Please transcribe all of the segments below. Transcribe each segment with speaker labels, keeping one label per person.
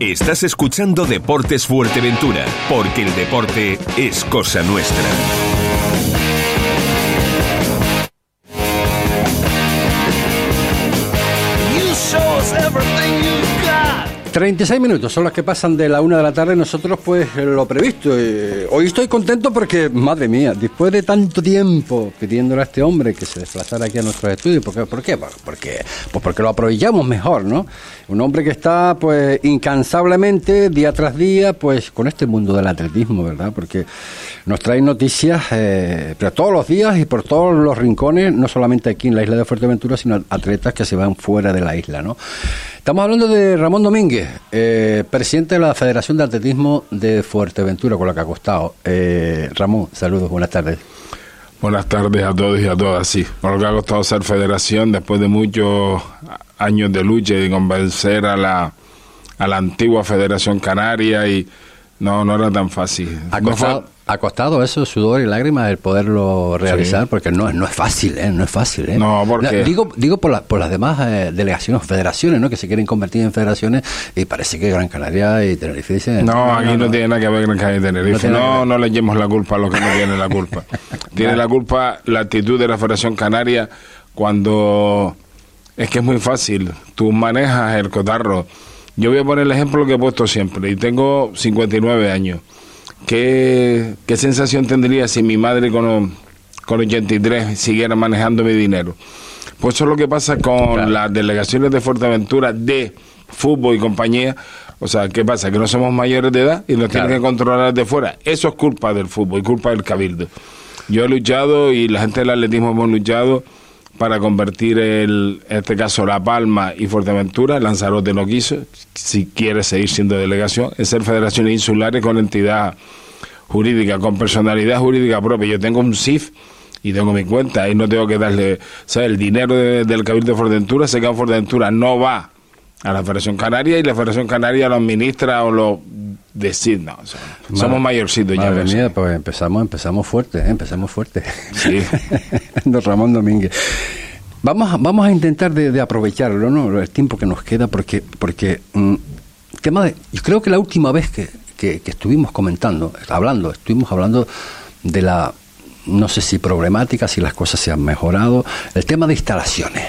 Speaker 1: Estás escuchando Deportes Fuerteventura, porque el deporte es cosa nuestra.
Speaker 2: 36 minutos son los que pasan de la una de la tarde. Nosotros, pues, lo previsto. Eh, hoy estoy contento porque, madre mía, después de tanto tiempo pidiéndole a este hombre que se desplazara aquí a nuestros estudios, ¿por qué? ¿Por qué? Porque, pues porque lo aprovechamos mejor, ¿no? Un hombre que está, pues, incansablemente, día tras día, pues, con este mundo del atletismo, ¿verdad? Porque nos trae noticias, eh, pero todos los días y por todos los rincones, no solamente aquí en la isla de Fuerteventura, sino atletas que se van fuera de la isla, ¿no? Estamos hablando de Ramón Domínguez, eh, presidente de la Federación de Atletismo de Fuerteventura, con la que ha costado. Eh, Ramón, saludos, buenas tardes.
Speaker 3: Buenas tardes a todos y a todas, sí. Por lo que ha costado ser federación después de muchos años de lucha y de convencer a la, a la antigua Federación Canaria y no, no era tan fácil.
Speaker 2: Ha costado, ha costado eso, sudor y lágrimas, el poderlo realizar, porque no, no es fácil, ¿eh? No es fácil, ¿eh?
Speaker 3: No, porque...
Speaker 2: Digo, digo por, por las demás eh, delegaciones, federaciones, ¿no? Que se quieren convertir en federaciones y parece que Gran Canaria y Tenerife dicen...
Speaker 3: No, aquí no, tiene nada que ver Gran Canaria y Tenerife. No, no, le llevemos la culpa a los que no tienen la culpa. tiene la culpa la actitud de la Federación Canaria cuando... Es que es muy fácil. Tú manejas el cotarro yo voy a poner el ejemplo que he puesto siempre, y tengo 59 años. ¿Qué, qué sensación tendría si mi madre con, con 83 siguiera manejando mi dinero? Pues eso es lo que pasa con las delegaciones de Fuerteventura de fútbol y compañía. O sea, ¿qué pasa? Que no somos mayores de edad y nos tienen que controlar de fuera. Eso es culpa del fútbol y culpa del cabildo. Yo he luchado y la gente del atletismo hemos luchado para convertir el, en este caso La Palma y Fuerteventura, Lanzarote no quiso, si quiere seguir siendo delegación, en ser federaciones insulares con entidad jurídica, con personalidad jurídica propia. Yo tengo un CIF y tengo mi cuenta y no tengo que darle, sea, el dinero del Cabildo de Fuerteventura se queda en Fuerteventura, no va a la Federación Canaria y la Federación Canaria lo administra o lo decide. somos mayorcitos ya.
Speaker 2: pues empezamos, empezamos fuerte, ¿eh? empezamos fuerte. Sí. Don Ramón Domínguez. Vamos a, vamos a intentar de, aprovecharlo, ¿no? El tiempo que nos queda, porque, porque mm, tema de, yo creo que la última vez que, que, estuvimos comentando, hablando, estuvimos hablando de la, no sé si problemática, si las cosas se han mejorado, el tema de instalaciones.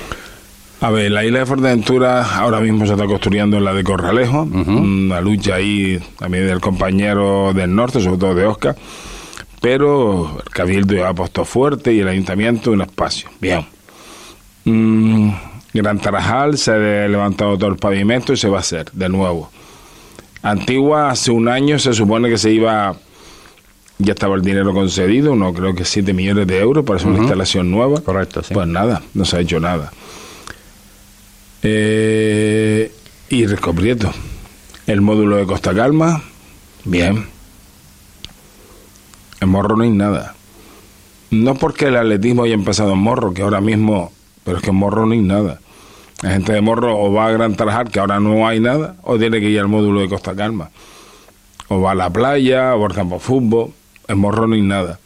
Speaker 3: A ver, la isla de Fuerteventura ahora mismo se está construyendo la de Corralejo, una lucha ahí también del compañero del norte, sobre todo de Oscar, pero el Cabildo ya ha puesto fuerte y el Ayuntamiento un espacio. Bien. Mm, Gran Tarajal se ha levantado todo el pavimento y se va a hacer de nuevo. Antigua, hace un año se supone que se iba, ya estaba el dinero concedido, no creo que 7 millones de euros para hacer una instalación nueva.
Speaker 2: Correcto, sí.
Speaker 3: Pues nada, no se ha hecho nada. Eh, y Prieto. El módulo de Costa Calma, bien. En Morro no hay nada. No porque el atletismo haya empezado en Morro, que ahora mismo, pero es que en Morro no hay nada. La gente de Morro o va a Gran Tarajal, que ahora no hay nada, o tiene que ir al módulo de Costa Calma. O va a la playa, o al campo fútbol. En Morro no hay nada.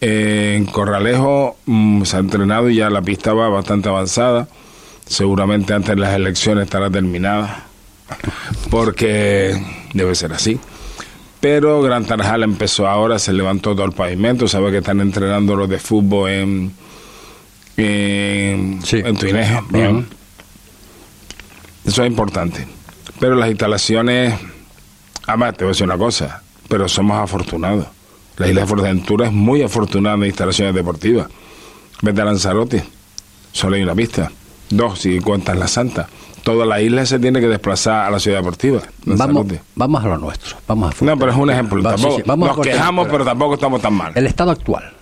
Speaker 3: en Corralejo mm, se ha entrenado y ya la pista va bastante avanzada seguramente antes de las elecciones estará terminada, porque debe ser así. Pero Gran Tarajal empezó ahora, se levantó todo el pavimento, sabe que están entrenando los de fútbol en, en, Tuineja. Eso es importante. Pero las instalaciones, además te voy a decir una cosa, pero somos afortunados. La isla de Fuerteventura es muy afortunada en instalaciones deportivas. Vete a Lanzarote, solo hay una pista dos si cuentas la Santa. Toda la isla se tiene que desplazar a la ciudad deportiva.
Speaker 2: Vamos, vamos a lo nuestro. Vamos
Speaker 3: a no, pero es un ejemplo. nos quejamos, pero tampoco estamos tan mal.
Speaker 2: El estado actual.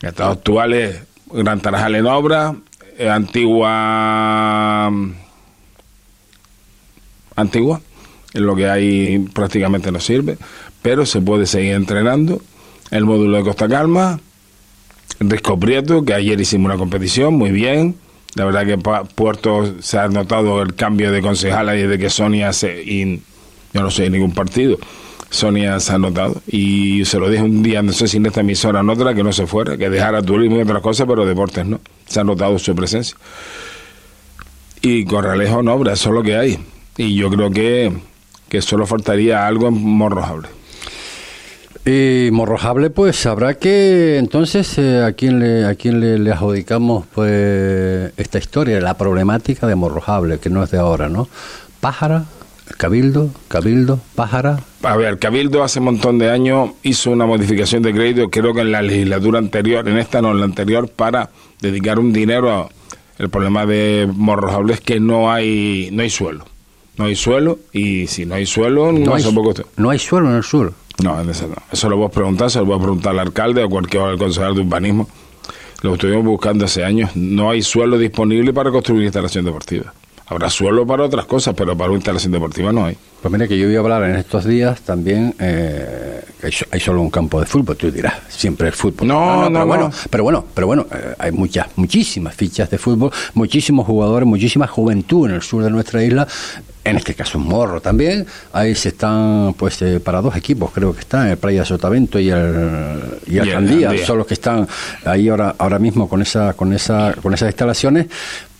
Speaker 3: El estado actual es Gran Tarajal en obra, eh, antigua. Antigua, en lo que hay prácticamente no sirve, pero se puede seguir entrenando. El módulo de Costa Calma, Risco Prieto, que ayer hicimos una competición, muy bien la verdad que Puerto se ha notado el cambio de concejala y de que Sonia se... Y yo no sé ningún partido. Sonia se ha notado. Y se lo dije un día, no sé si en esta emisora o en otra, que no se fuera, que dejara turismo y otras cosas, pero deportes no. Se ha notado su presencia. Y Corralejo no, obra, eso es lo que hay. Y yo creo que, que solo faltaría algo en Morrojable.
Speaker 2: Y Morrojable, pues habrá que entonces eh, a quién le a quién le, le, adjudicamos pues esta historia, la problemática de Morrojable, que no es de ahora, ¿no? Pájara, Cabildo, Cabildo, Pájara.
Speaker 3: A ver, Cabildo hace un montón de años hizo una modificación de crédito, creo que en la legislatura anterior, en esta no, en la anterior, para dedicar un dinero a el problema de Morrojable es que no hay no hay suelo. No hay suelo y si no hay suelo, no, hay, poco
Speaker 2: no hay suelo en el sur.
Speaker 3: No, eso no. Eso lo voy a preguntar, se lo voy a preguntar al alcalde o cualquier consejero de urbanismo. Lo estuvimos buscando hace años. No hay suelo disponible para construir instalación deportiva. Habrá suelo para otras cosas, pero para una instalación deportiva no hay.
Speaker 2: Pues mira que yo voy a hablar en estos días también, eh, hay, solo un campo de fútbol, tú dirás, siempre el fútbol.
Speaker 3: No, no,
Speaker 2: pero, Bueno, pero bueno, pero bueno, eh, hay muchas, muchísimas fichas de fútbol, muchísimos jugadores, muchísima juventud en el sur de nuestra isla, en este caso en Morro también, ahí se están, pues eh, para dos equipos creo que están, el Playa Sotavento y el, y el, Candía, son los que están ahí ahora, ahora mismo con, esa, con, esa, con esas instalaciones,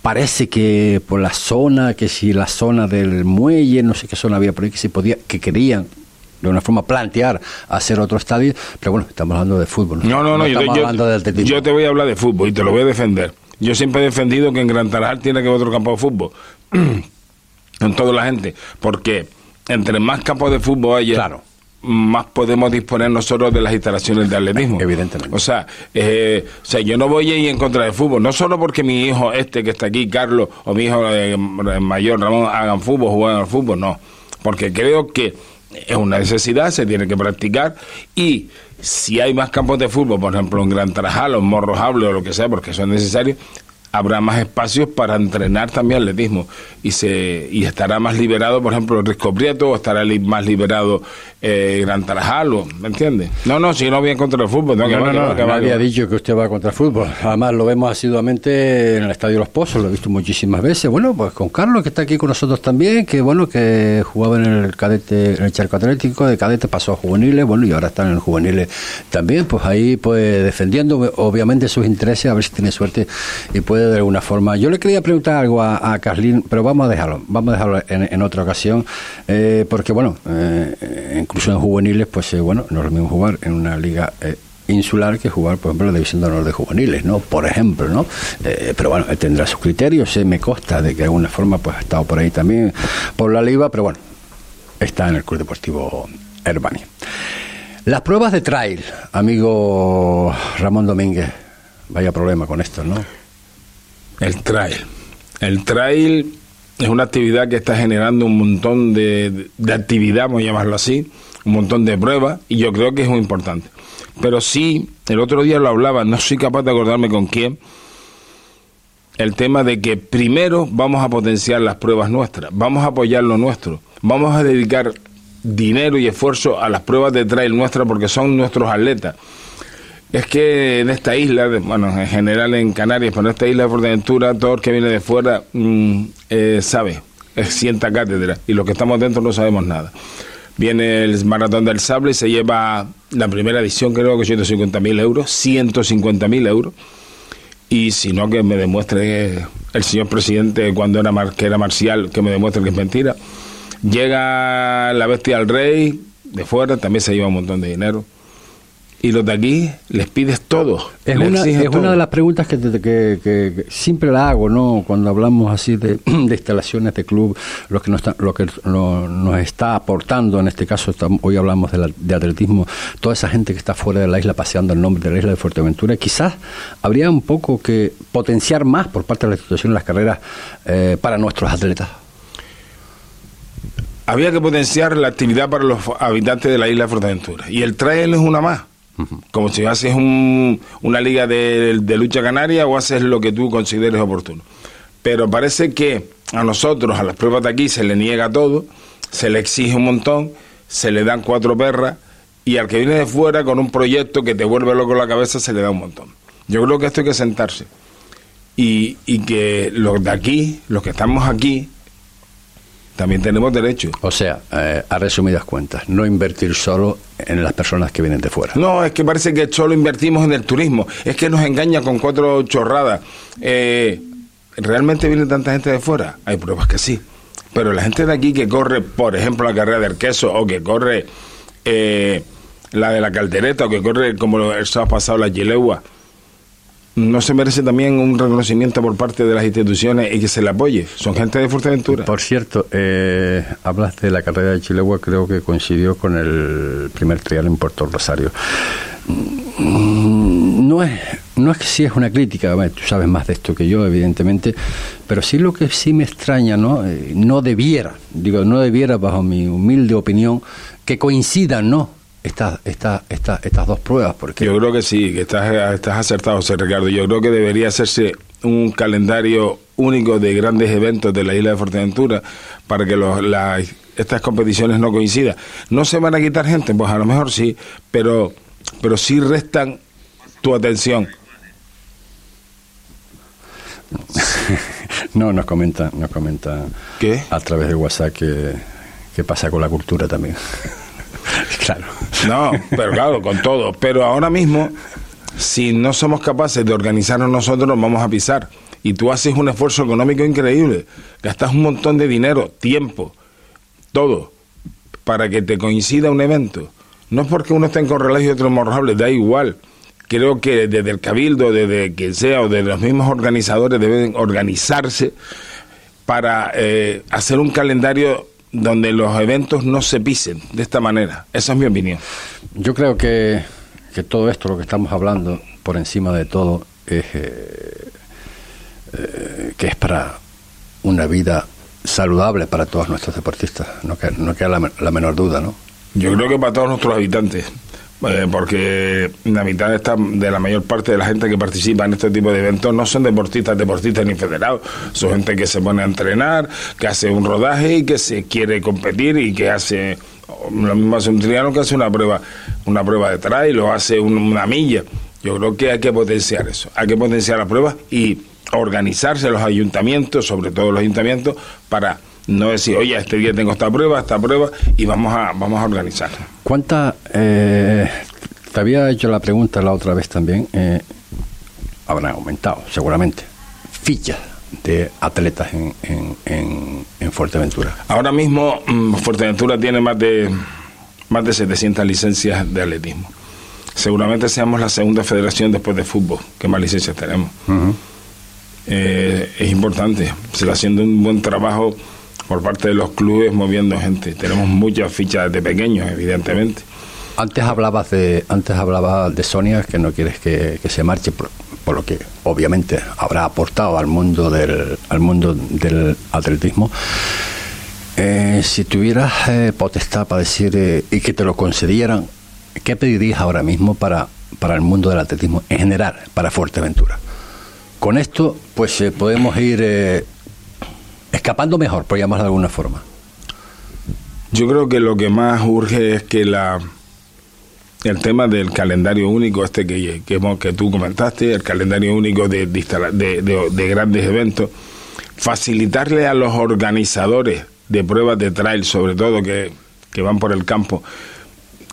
Speaker 2: parece que por la zona, que si la zona del muelle, no sé qué zona había por ahí que se podía, que querían de una forma plantear hacer otro estadio, pero bueno, estamos hablando de fútbol.
Speaker 3: No, no, no, yo, yo, te voy a hablar de fútbol y te lo voy a defender. Yo siempre he defendido que en Gran Tarajal tiene que haber otro campo de fútbol. en toda la gente, porque entre más campos de fútbol haya,
Speaker 2: claro
Speaker 3: más podemos disponer nosotros de las instalaciones de atletismo.
Speaker 2: Evidentemente.
Speaker 3: O sea, eh, o sea, yo no voy a ir en contra del fútbol, no solo porque mi hijo este que está aquí, Carlos, o mi hijo eh, mayor, Ramón, hagan fútbol, jueguen al fútbol, no. Porque creo que es una necesidad, se tiene que practicar y si hay más campos de fútbol, por ejemplo en Gran Tarajal o en Morrojable o lo que sea, porque son necesarios, habrá más espacios para entrenar también atletismo. Y se y estará más liberado, por ejemplo, Risco Prieto, o estará más liberado eh, Gran Tarajal, ¿me entiende? No, no, si no voy en contra del fútbol.
Speaker 2: No, no, no, no nadie ha dicho que usted va contra el fútbol. Además, lo vemos asiduamente en el Estadio Los Pozos, lo he visto muchísimas veces. Bueno, pues con Carlos, que está aquí con nosotros también, que bueno, que jugaba en el cadete, en el charco atlético, de cadete pasó a juveniles, bueno, y ahora está en el juveniles también, pues ahí, pues defendiendo obviamente sus intereses, a ver si tiene suerte y puede de alguna forma. Yo le quería preguntar algo a, a Carlín, pero vamos a dejarlo, vamos a dejarlo en, otra ocasión, eh, porque bueno, eh, incluso en juveniles, pues eh, bueno, no es lo mismo jugar en una liga eh, insular que jugar, por ejemplo, la División de Honor de Juveniles, ¿no? Por ejemplo, ¿no? Eh, pero bueno, tendrá sus criterios, se me consta de que de alguna forma pues ha estado por ahí también por la liga, pero bueno, está en el Club Deportivo Herbani. Las pruebas de trail, amigo Ramón Domínguez, vaya problema con esto, ¿no?
Speaker 3: El trail. El trail es una actividad que está generando un montón de, de actividad, vamos a llamarlo así, un montón de pruebas y yo creo que es muy importante. Pero sí, el otro día lo hablaba, no soy capaz de acordarme con quién, el tema de que primero vamos a potenciar las pruebas nuestras, vamos a apoyar lo nuestro, vamos a dedicar dinero y esfuerzo a las pruebas de trail nuestras porque son nuestros atletas. Es que en esta isla, bueno, en general en Canarias, pero en esta isla de Fuerteventura, todo el que viene de fuera mm, eh, sabe, sienta cátedra, y los que estamos dentro no sabemos nada. Viene el Maratón del Sable y se lleva la primera edición, creo que 150.000 euros, 150.000 euros. Y si no, que me demuestre el señor presidente cuando era, que era marcial, que me demuestre que es mentira. Llega la bestia al rey de fuera, también se lleva un montón de dinero y los de aquí les pides todo.
Speaker 2: Es, una, es una de las preguntas que, que, siempre la hago, ¿no? Cuando hablamos así de, instalaciones de club, lo que, nos está, lo que nos está aportando, en este caso hoy hablamos de, de, atletismo, toda esa gente que está fuera de la isla paseando el nombre de la isla de Fuerteventura, quizás habría un poco que potenciar más por parte de la institución las carreras eh, para nuestros atletas.
Speaker 3: Había que potenciar la actividad para los habitantes de la isla de Fuerteventura. Y el trail es una más como si haces una liga de, lucha canaria o haces lo que tú consideres oportuno. Pero parece que a nosotros, a las pruebas de aquí, se le niega todo, se le exige un montón, se le dan cuatro perras y al que viene de fuera con un proyecto que te vuelve loco la cabeza se le da un montón. Yo creo que esto hay que sentarse y, y que los de aquí, los que estamos aquí, también tenemos derecho.
Speaker 2: O sea, eh, a resumidas cuentas, no invertir solo en las personas que vienen de fuera.
Speaker 3: No, es que parece que solo invertimos en el turismo. Es que nos engaña con cuatro chorradas. Eh, ¿Realmente viene tanta gente de fuera? Hay pruebas que sí. Pero la gente de aquí que corre, por ejemplo, la carrera del queso o que corre eh, la de la caldereta o que corre como el sábado pasado la Gilegua, ¿no se merece también un reconocimiento por parte de las instituciones y que se le apoye? Son gente de Fuerteventura.
Speaker 2: Por cierto, eh, hablas de la carrera de Chilegua, creo que coincidió con el primer trial en Puerto Rosario. Mm, no es, no es que sí es una crítica, tú sabes más de esto que yo, evidentemente, pero sí lo que sí me extraña, ¿no? Eh, no debiera, digo, no debiera, bajo mi humilde opinión, que coincidan, ¿no? Estas, estas, estas, estas dos pruebas. Porque...
Speaker 3: Yo creo que sí, que estás, estás acertado, José Ricardo. Yo creo que debería hacerse un calendario único de grandes eventos de la isla de Fuerteventura para que los, estas competiciones no coincidan. ¿No se van a quitar gente? Pues a lo mejor sí, pero, pero sí restan tu atención.
Speaker 2: no, nos comenta, nos comenta
Speaker 3: ¿Qué?
Speaker 2: a través de WhatsApp que, que pasa con la cultura también.
Speaker 3: claro. No, pero claro, con todo. Pero ahora mismo, si no somos capaces de organizarnos nosotros, vamos a pisar. Y tú haces un esfuerzo económico increíble. Gastas un montón de dinero, tiempo, todo, para que te coincida un evento. No es porque uno esté en Corrales y otro en Morrojable, da igual. Creo que desde el Cabildo, desde quien sea, o de los mismos organizadores deben organizarse para eh, hacer un calendario donde los eventos no se pisen de esta manera. Esa es mi opinión.
Speaker 2: Yo creo que, que todo esto, lo que estamos hablando, por encima de todo, es eh, eh, que es para una vida saludable para todos nuestros deportistas. No, queda, no queda la, la menor duda, ¿no?
Speaker 3: Yo creo que para todos nuestros habitantes. Porque la mitad de, esta, de la mayor parte de la gente que participa en este tipo de eventos no son deportistas, deportistas ni federados, son gente que se pone a entrenar, que hace un rodaje y que se quiere competir y que hace lo mismo hace un triano que hace una prueba, una prueba de trail o hace una milla. Yo creo que hay que potenciar eso, hay que potenciar las pruebas y organizarse los ayuntamientos, sobre todo los ayuntamientos, para no decir, oye, este día tengo esta prueba, esta prueba, y vamos a, vamos a organizar.
Speaker 2: ¿Cuánta, eh, te había hecho la pregunta la otra vez también, eh, habrán aumentado seguramente, fichas de atletas en, en, en, Fuerteventura?
Speaker 3: Ahora mismo mm, Fuerteventura tiene más de, más de 700 licencias de atletismo. Seguramente seamos la segunda federación después de fútbol que más licencias tenemos. eh, es importante, se está haciendo un buen trabajo por parte de los clubes moviendo gente. Tenemos muchas fichas de pequeños, evidentemente.
Speaker 2: Antes hablabas de antes hablabas de Sonia que no quieres que, se marche por, lo que obviamente habrá aportado al mundo del al mundo del atletismo. Eh, si tuvieras eh, potestad para decir eh, y que te lo concedieran, ¿qué pedirías ahora mismo para para el mundo del atletismo en general, para Fuerteventura? Con esto, pues podemos ir escapando mejor, por llamarlo de alguna forma.
Speaker 3: Yo creo que lo que más urge es que la el tema del calendario único este que, que, que tú comentaste, el calendario único de, de, de, de, grandes eventos, facilitarle a los organizadores de pruebas de trail, sobre todo que, que van por el campo,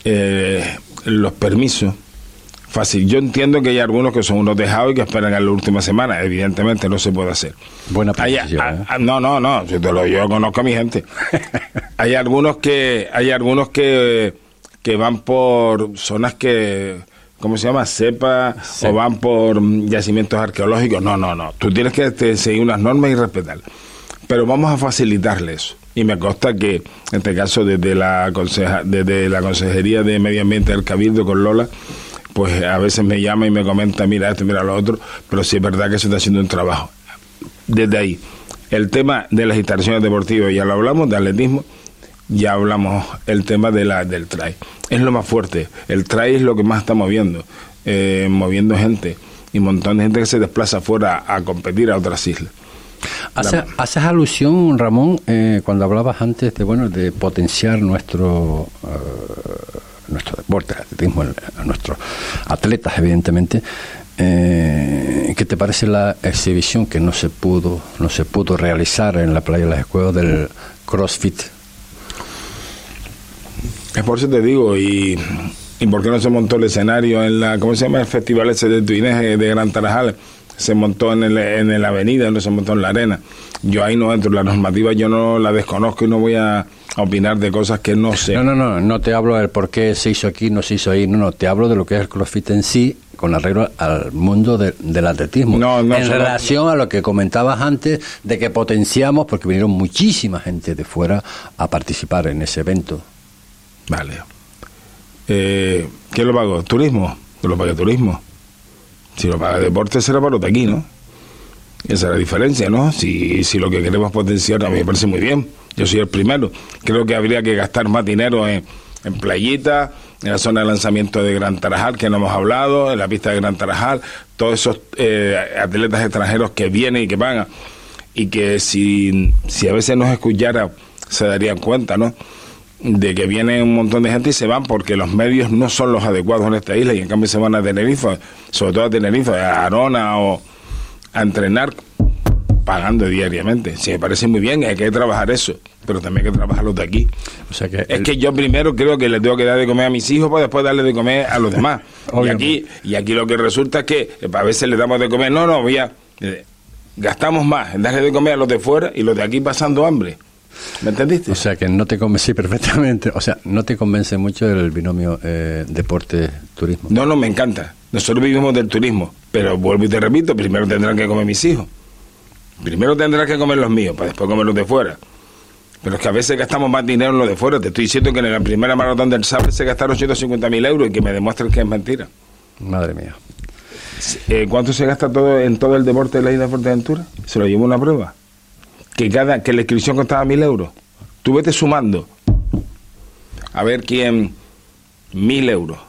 Speaker 3: eh, los permisos. Fácil. Yo entiendo que hay algunos que son unos dejados y que esperan a la última semana. Evidentemente no se puede hacer.
Speaker 2: Buena
Speaker 3: hay, ¿eh? a, No, no, no. Yo, te lo, yo conozco a mi gente. hay algunos que hay algunos que, que van por zonas que ¿cómo se llama? Cepa sí. o van por yacimientos arqueológicos. No, no, no. Tú tienes que te, seguir unas normas y respetarlas. Pero vamos a facilitarle eso. Y me consta que, en este caso, desde la, conseja, desde la Consejería de Medio Ambiente del Cabildo con Lola, pues a veces me llama y me comenta, mira esto, mira lo otro, pero sí es verdad que se está haciendo un trabajo. Desde ahí, el tema de las instalaciones deportivas, ya lo hablamos, de atletismo, ya hablamos el tema de la, del trail. Es lo más fuerte, el trail es lo que más está moviendo, eh, moviendo gente y un montón de gente que se desplaza afuera a competir a otras islas.
Speaker 2: Hace, haces alusión, Ramón, eh, cuando hablabas antes de bueno de potenciar nuestro uh, nuestro deporte, atletismo, a nuestros atletas, evidentemente. Eh, ¿Qué te parece la exhibición que no se pudo no se pudo realizar en la playa de las Escuelas del CrossFit?
Speaker 3: Es por eso te digo, y, y por qué no se montó el escenario en la, ¿cómo se llama? El festival ese de Tuineje de Gran Tarajal se montó en, el, en la avenida, no se montó en la arena. yo ahí no entro. La normativa yo no la desconozco y no voy a opinar de cosas que no sé.
Speaker 2: No, no, no, no te hablo del por qué se hizo aquí, no se hizo ahí, no, no, te hablo de lo que es el CrossFit en sí con arreglo al mundo del atletismo.
Speaker 3: No, no,
Speaker 2: en relación a lo que comentabas antes de que potenciamos, porque vinieron muchísima gente de fuera a participar en ese evento.
Speaker 3: Vale. Eh, ¿Qué lo pago? ¿Turismo? ¿Qué lo paga turismo? Si lo paga deporte será para los de aquí, ¿no? Esa es la diferencia, ¿no? Si, si lo que queremos potenciar a mí me parece muy bien. Yo soy el primero. Creo que habría que gastar más dinero en, en playita, en la zona de lanzamiento de Gran Tarajal, que no hemos hablado, en la pista de Gran Tarajal, todos esos eh, atletas extranjeros que vienen y que van, y que si, si a veces nos escuchara, se darían cuenta, ¿no? de que viene un montón de gente y se van porque los medios no son los adecuados en esta isla y en cambio se van a Tenerife, sobre todo a Tenerife, a Arona o a entrenar pagando diariamente. Sí, me parece muy bien, hay que trabajar eso, pero también hay que trabajar los de aquí. O sea que es que yo primero creo que le tengo que dar de comer a mis hijos para después darle de comer a los demás. y aquí y aquí lo que resulta es que a veces le damos de comer, no, no, ya eh, gastamos más en darle de comer a los de fuera y los de aquí pasando hambre. ¿Me entendiste?
Speaker 2: O sea que no te convencí perfectamente, o sea, no te convence mucho el binomio eh, deporte-turismo.
Speaker 3: No, no, me encanta. Nosotros vivimos del turismo, pero vuelvo y te repito, primero tendrán que comer mis hijos. Primero tendrán que comer los míos, para después comer los de fuera. Pero es que a veces gastamos más dinero en los de fuera. Te estoy diciendo que en la primera maratón del Sabre se gastaron 150 mil euros y que me demuestren que es mentira.
Speaker 2: Madre mía.
Speaker 3: Eh, ¿Cuánto se gasta todo en todo el deporte de la isla de Fuerteventura? Se lo llevo una prueba. Que cada que la inscripción costaba mil euros. Tú vete sumando. A ver quién. Mil euros.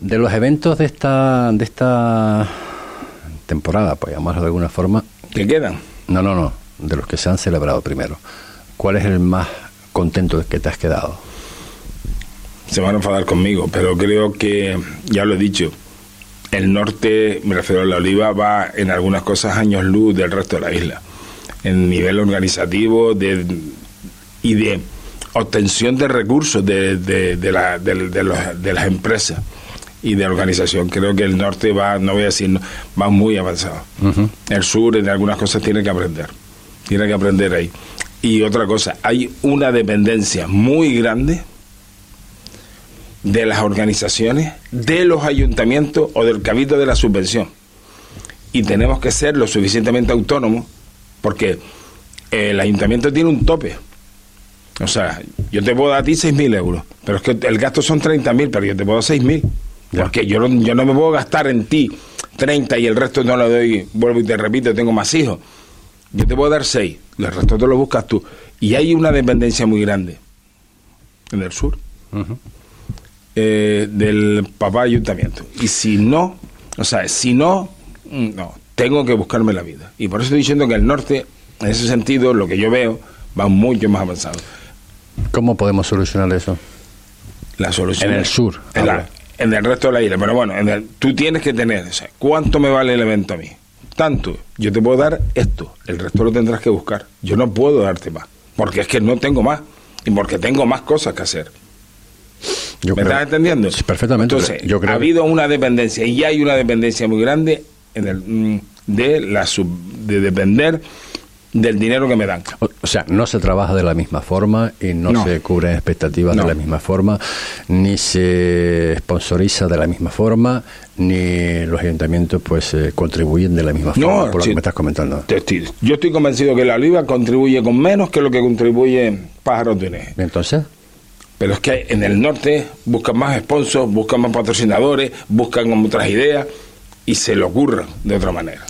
Speaker 2: De los eventos de esta, de esta temporada, pues llamarlo de alguna forma.
Speaker 3: ¿Qué quedan?
Speaker 2: No, no, no, de los que se han celebrado primero. ¿Cuál es el más contento que te has quedado?
Speaker 3: Se van a enfadar conmigo, pero creo que, ya lo he dicho, el norte, me refiero a la oliva, va en algunas cosas años luz del resto de la isla. En nivel organizativo de, y de obtención de recursos de, de, de, la, de las empresas y de organización. Creo que el norte va, no voy a decir, va muy avanzado. El sur en algunas cosas tiene que aprender, tiene que aprender ahí. Y otra cosa, hay una dependencia muy grande de las organizaciones, de los ayuntamientos o del cabildo de la subvención. Y tenemos que ser lo suficientemente autónomos porque el ayuntamiento tiene un tope. O sea, yo te puedo dar a ti 6.000 euros, pero es que el gasto son 30.000, pero yo te puedo dar 6.000. Porque yo no, yo no me puedo gastar en ti 30 y el resto no lo doy, vuelvo y te repito, tengo más hijos. Yo te puedo dar 6, el resto te lo buscas tú. Y hay una dependencia muy grande en el sur eh, del papá ayuntamiento. Y si no, o sea, si no, mm, no, tengo que buscarme la vida. Y por eso estoy diciendo que el norte, en ese sentido, lo que yo veo, va mucho más avanzado.
Speaker 2: ¿Cómo podemos solucionar eso?
Speaker 3: La solución
Speaker 2: en el sur.
Speaker 3: En en el resto de la isla. Pero bueno, tú tienes que tener, ¿cuánto me vale el evento a mí? Tanto, yo te puedo dar esto, el resto lo tendrás que buscar. Yo no puedo darte más, porque es que no tengo más y porque tengo más cosas que hacer. ¿Me estás entendiendo?
Speaker 2: Sí, perfectamente.
Speaker 3: Entonces, yo creo ha habido una dependencia y hay una dependencia muy grande en el, mm, de, la sub, de depender del dinero que me dan.
Speaker 2: O, sea, no se trabaja de la misma forma y no, se cubren expectativas de la misma forma, ni se sponsoriza de la misma forma, ni los ayuntamientos pues eh, contribuyen de la misma forma, por lo que me estás comentando.
Speaker 3: yo estoy convencido que la oliva contribuye con menos que lo que contribuye Pájaros de
Speaker 2: Entonces...
Speaker 3: Pero es que en el norte buscan más sponsors, buscan más patrocinadores, buscan otras ideas y se le ocurra de otra manera.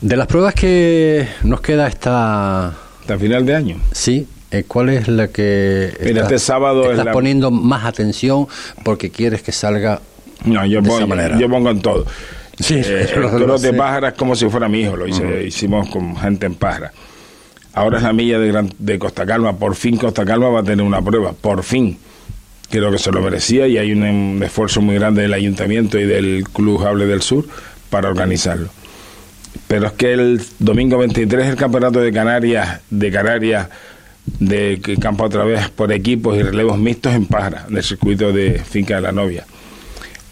Speaker 2: De las pruebas que nos queda hasta...
Speaker 3: Hasta final de año.
Speaker 2: Sí, eh, ¿Cuál es la que
Speaker 3: Mira, este sábado
Speaker 2: estás poniendo más atención porque quieres que salga
Speaker 3: no, yo de pongo, esa manera? Yo pongo en todo. Sí, eh, el de pájara es como si fuera mi hijo, lo hicimos con gente en pájara. Ahora es la milla de, de Costa Calma, por fin Costa Calma va a tener una prueba, por fin. Creo que se lo merecía y hay un, un esfuerzo muy grande del ayuntamiento y del Club Jable del Sur para organizarlo. Pero es que el domingo 23 es el campeonato de Canarias, de Canarias, de campo otra vez por equipos y relevos mixtos en Pájara, del circuito de Finca de la Novia.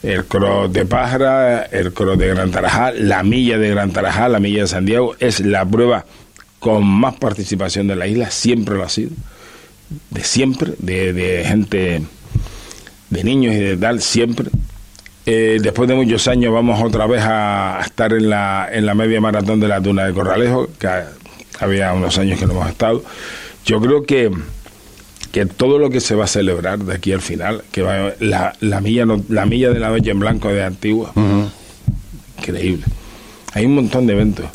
Speaker 3: el cross de Pájara, el cross de Gran Tarajal, la milla de Gran Tarajal, la milla de Santiago, es la prueba con más participación de la isla, siempre lo ha sido, de siempre, de, gente, de niños y de tal, siempre. Eh, después de muchos años vamos otra vez a, estar en la, en la media maratón de la Duna de Corralejo, que había unos años que no hemos estado. Yo creo que que todo lo que se va a celebrar de aquí al final, que va la, la milla la milla de la noche en blanco de Antigua, increíble. Hay un montón de eventos.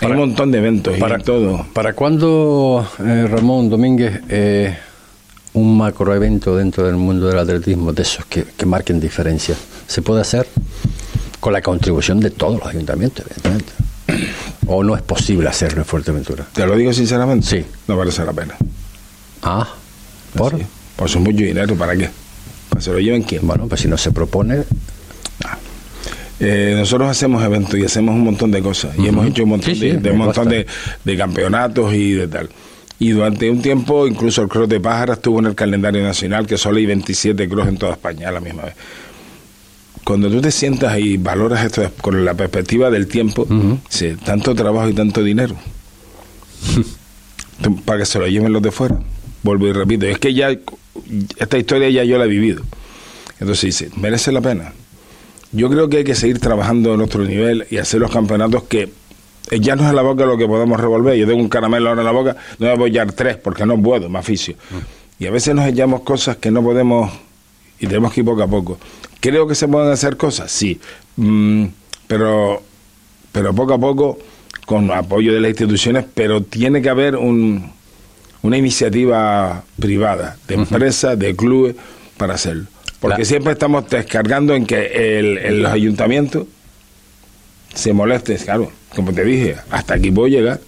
Speaker 3: Hay un montón de eventos
Speaker 2: para,
Speaker 3: y todo.
Speaker 2: ¿Para cuándo, eh, Ramón Domínguez, eh, un macroevento dentro del mundo del atletismo de esos que, que marquen diferencia? ¿Se puede hacer? Con la contribución de todos los ayuntamientos, evidentemente. ¿O no es posible hacerlo en Fuerteventura?
Speaker 3: Te lo digo sinceramente.
Speaker 2: Sí.
Speaker 3: No merece la pena.
Speaker 2: Ah. ¿Por?
Speaker 3: Pues mucho dinero, ¿para qué? ¿Para se lo lleven quién?
Speaker 2: Bueno, pues si no se propone...
Speaker 3: Eh, nosotros hacemos eventos y hacemos un montón de cosas. Y hemos hecho un montón, de, un montón de, campeonatos y de tal. Y durante un tiempo, incluso el cross de pájaras estuvo en el calendario nacional, que solo hay 27 cross en toda España a la misma vez. Cuando tú te sientas y valoras esto con la perspectiva del tiempo, tanto trabajo y tanto dinero, para que se lo lleven los de fuera vuelvo y repito, es que ya esta historia ya yo la he vivido. Entonces dice, merece la pena. Yo creo que hay que seguir trabajando en otro nivel y hacer los campeonatos que ya no es en la boca lo que podemos revolver. Yo tengo un caramelo ahora en la boca, no voy a apoyar tres porque no puedo, me aficio. Y a veces nos echamos cosas que no podemos y tenemos que ir poco a poco. Creo que se pueden hacer cosas, sí, mm, pero, pero poco a poco, con apoyo de las instituciones, pero tiene que haber un, una iniciativa privada, de empresa, de clubes, para hacerlo. Porque siempre estamos descargando en que el, los ayuntamientos se molesten, claro, como te dije, hasta aquí puedo llegar,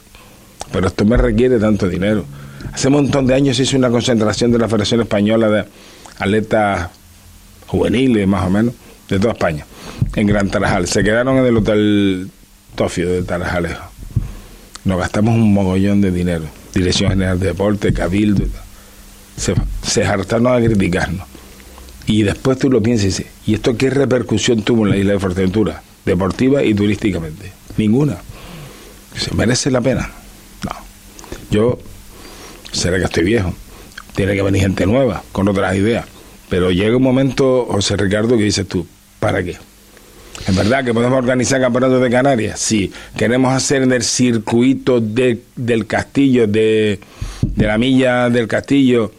Speaker 3: pero esto me requiere tanto dinero. Hace un montón de años hizo una concentración de la Federación Española de Atletas Juveniles, más o menos, de toda España, en Gran Tarajal. Se quedaron en el Hotel Tofio de Tarajalejo. Nos gastamos un mogollón de dinero Dirección General de Deporte, Cabildo, se, se a criticarnos. Y después tú lo piensas y dices, ¿y esto qué repercusión tuvo en la isla de Fuerteventura? Deportiva y turísticamente. Ninguna. ¿Se merece la pena? No. Yo, será que estoy viejo. Tiene que venir gente nueva, con otras ideas. Pero llega un momento, José Ricardo, que dices tú, ¿para qué? ¿Es verdad que podemos organizar campeonatos de Canarias? Sí. ¿Queremos hacer en el circuito de, del castillo, de, de, la milla del castillo?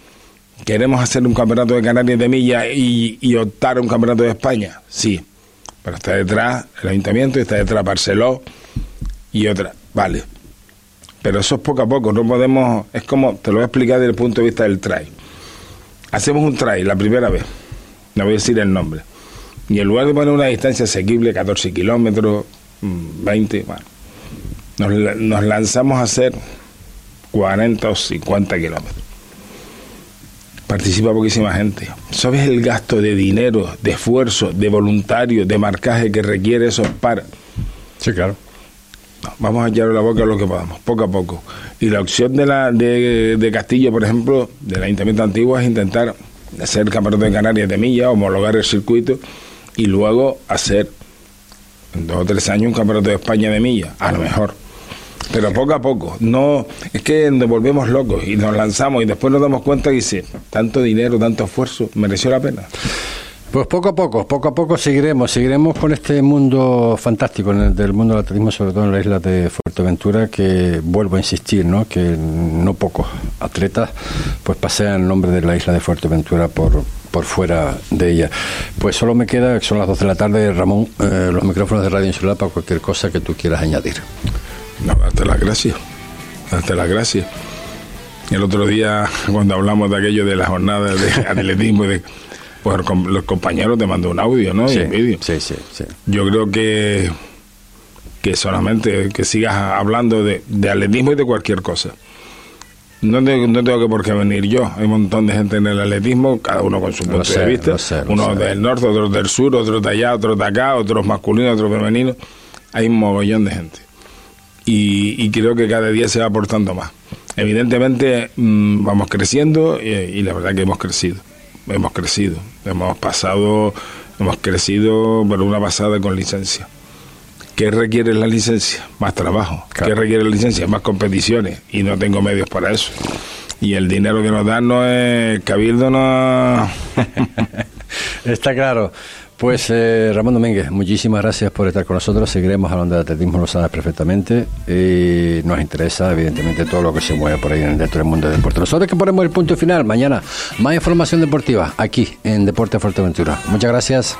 Speaker 3: ¿Queremos hacer un campeonato de Canarias de milla y, y optar a un campeonato de España? Sí. Pero está detrás el ayuntamiento y está detrás Barceló y otra. Vale. Pero eso es poco a poco. No podemos. Es como. Te lo voy a explicar desde el punto de vista del trail. Hacemos un trail la primera vez. No voy a decir el nombre y en lugar de poner una distancia asequible, 14 kilómetros, 20, mm, bueno, nos, nos lanzamos a hacer 40 o 50 kilómetros. Participa poquísima gente. ¿Sabes el gasto de dinero, de esfuerzo, de voluntario, de marcaje que requiere eso para?
Speaker 2: Sí, claro.
Speaker 3: vamos a echarle la boca a lo que podamos, poco a poco. Y la opción de, la, de, de Castillo, por ejemplo, del Ayuntamiento Antiguo, es intentar hacer el Campeonato de Canarias de Milla, homologar el circuito y luego hacer en dos o tres años un campeonato de España de milla, a lo mejor. Pero poco a poco, no, es que nos volvemos locos y nos lanzamos y después nos damos cuenta y dice, tanto dinero, tanto esfuerzo, mereció la pena.
Speaker 2: Pues poco a poco, poco a poco seguiremos, seguiremos con este mundo fantástico en el, del mundo del atletismo, sobre todo en la isla de Fuerteventura, que vuelvo a insistir, ¿no? que no pocos atletas pues pasean el nombre de la isla de Fuerteventura por, por fuera de ella. Pues solo me queda, que son las 12 de la tarde, Ramón, eh, los micrófonos de Radio Insular para cualquier cosa que tú quieras añadir.
Speaker 3: No, darte las gracias, darte las gracias. El otro día, cuando hablamos de aquello de las jornadas de atletismo, de, pues los compañeros te mandó un audio, ¿no?
Speaker 2: Sí,
Speaker 3: y un vídeo.
Speaker 2: Sí, sí, sí.
Speaker 3: Yo creo que, que solamente que sigas hablando de, de atletismo y de cualquier cosa no tengo, no tengo que por qué venir yo. Hay un montón de gente en el atletismo, cada uno con su punto de vista. Uno del norte, otros del sur, otros de allá, otros de acá, otros masculinos, otros femeninos. Hay un mogollón de gente. Y, creo que cada día se va aportando más. Evidentemente mm, vamos creciendo y, la verdad que hemos crecido. Hemos crecido. Hemos pasado Hemos crecido por una pasada con licencia. ¿Qué requiere la licencia? Más trabajo. ¿Qué requiere la licencia? Más competiciones. Y no tengo medios para eso. Y el dinero que nos dan no es cabildo, no.
Speaker 2: Está claro. Pues eh, Ramón Domínguez, muchísimas gracias por estar con nosotros. Seguiremos hablando de atletismo, lo sabes perfectamente. Y nos interesa, evidentemente, todo lo que se mueve por ahí dentro del mundo del deporte. Nosotros que ponemos el punto final mañana. Más información deportiva aquí en Deporte Fuerteventura. Muchas gracias.